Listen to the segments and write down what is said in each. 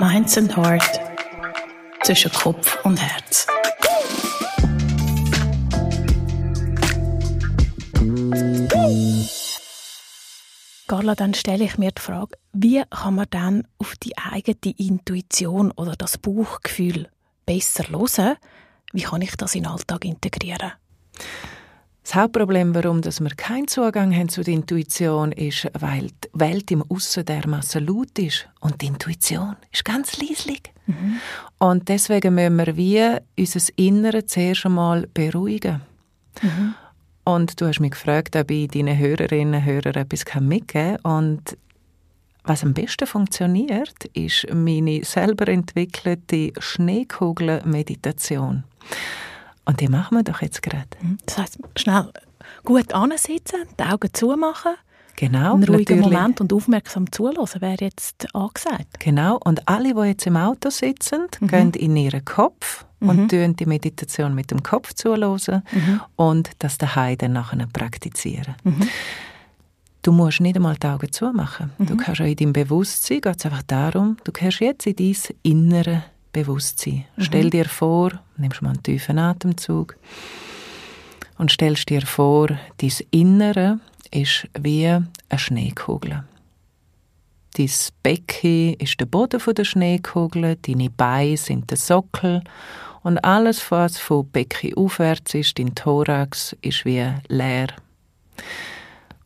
Minds and Heart zwischen Kopf und Herz. Carla, dann stelle ich mir die Frage, wie kann man dann auf die eigene Intuition oder das Bauchgefühl besser hören? Wie kann ich das in den Alltag integrieren? Das Hauptproblem, warum dass wir keinen Zugang haben zu der Intuition, ist, weil die Welt im Aussen dermaßen laut ist und die Intuition ist ganz leislich. Mhm. Und deswegen müssen wir wie unser Innere zuerst einmal beruhigen. Mhm. Und du hast mich gefragt, ob ich deinen Hörerinnen und Hörern etwas mitgeben kann. Und was am besten funktioniert, ist meine selber entwickelte Schneekugel-Meditation. Und die machen wir doch jetzt gerade. Mhm. Das heißt, schnell gut ansitzen, die Augen zumachen. Genau. Einen ruhigen natürlich. Moment und aufmerksam zuhören wäre jetzt angesagt. Genau. Und alle, die jetzt im Auto sitzen, mhm. gehen in ihren Kopf mhm. und tun die Meditation mit dem Kopf zuhören mhm. und das daheim dann nachher praktizieren. Mhm. Du musst nicht einmal die Augen zumachen. Du mhm. kannst auch in deinem Bewusstsein, geht es einfach darum, du kannst jetzt in dein innere Bewusstsein. Mhm. Stell dir vor, nimmst mal einen tiefen Atemzug und stellst dir vor, dein Innere ist wie eine Schneekugel. Dein Becken ist der Boden der Schneekugel, deine Beine sind der Sockel und alles, was vom Becken aufwärts ist, dein Thorax, ist wie leer.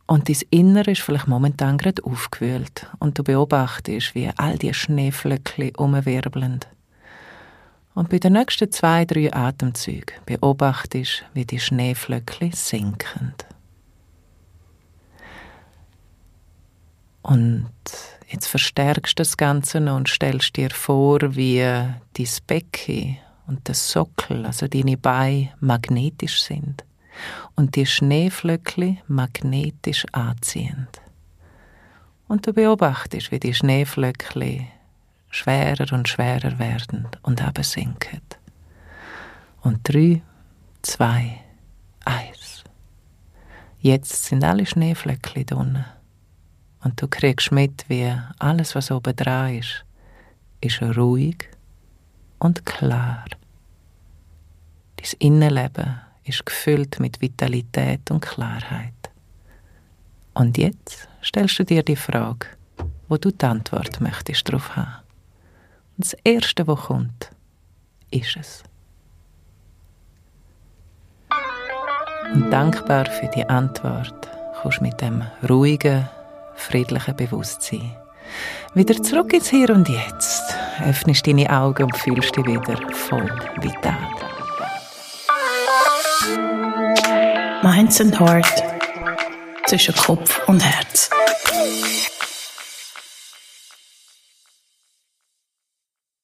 Und dein Innere ist vielleicht momentan gerade aufgewühlt und du beobachtest, wie all die Schneeflöckchen umwirbeln. Und bei den nächsten zwei, drei Atemzügen beobachtest, wie die Schneeflöckchen sinken. Und jetzt verstärkst du das Ganze noch und stellst dir vor, wie dein Becken und der Sockel, also deine Beine, magnetisch sind und die Schneeflöckchen magnetisch anziehen. Und du beobachtest, wie die Schneeflöckchen schwerer und schwerer werden und aber sinken. Und drei, zwei, eins. Jetzt sind alle Schneeflöckchen drinnen. Und du kriegst mit, wie alles, was oben dran ist, ist ruhig und klar. Dein Innenleben ist gefüllt mit Vitalität und Klarheit. Und jetzt stellst du dir die Frage, wo du die Antwort möchtest darauf haben. Das Erste, was kommt, ist es. Und dankbar für die Antwort kommst mit dem ruhigen, friedlichen Bewusstsein wieder zurück ins Hier und Jetzt. Öffnest deine Augen und fühlst dich wieder voll vital. Minds and Heart zwischen Kopf und Herz.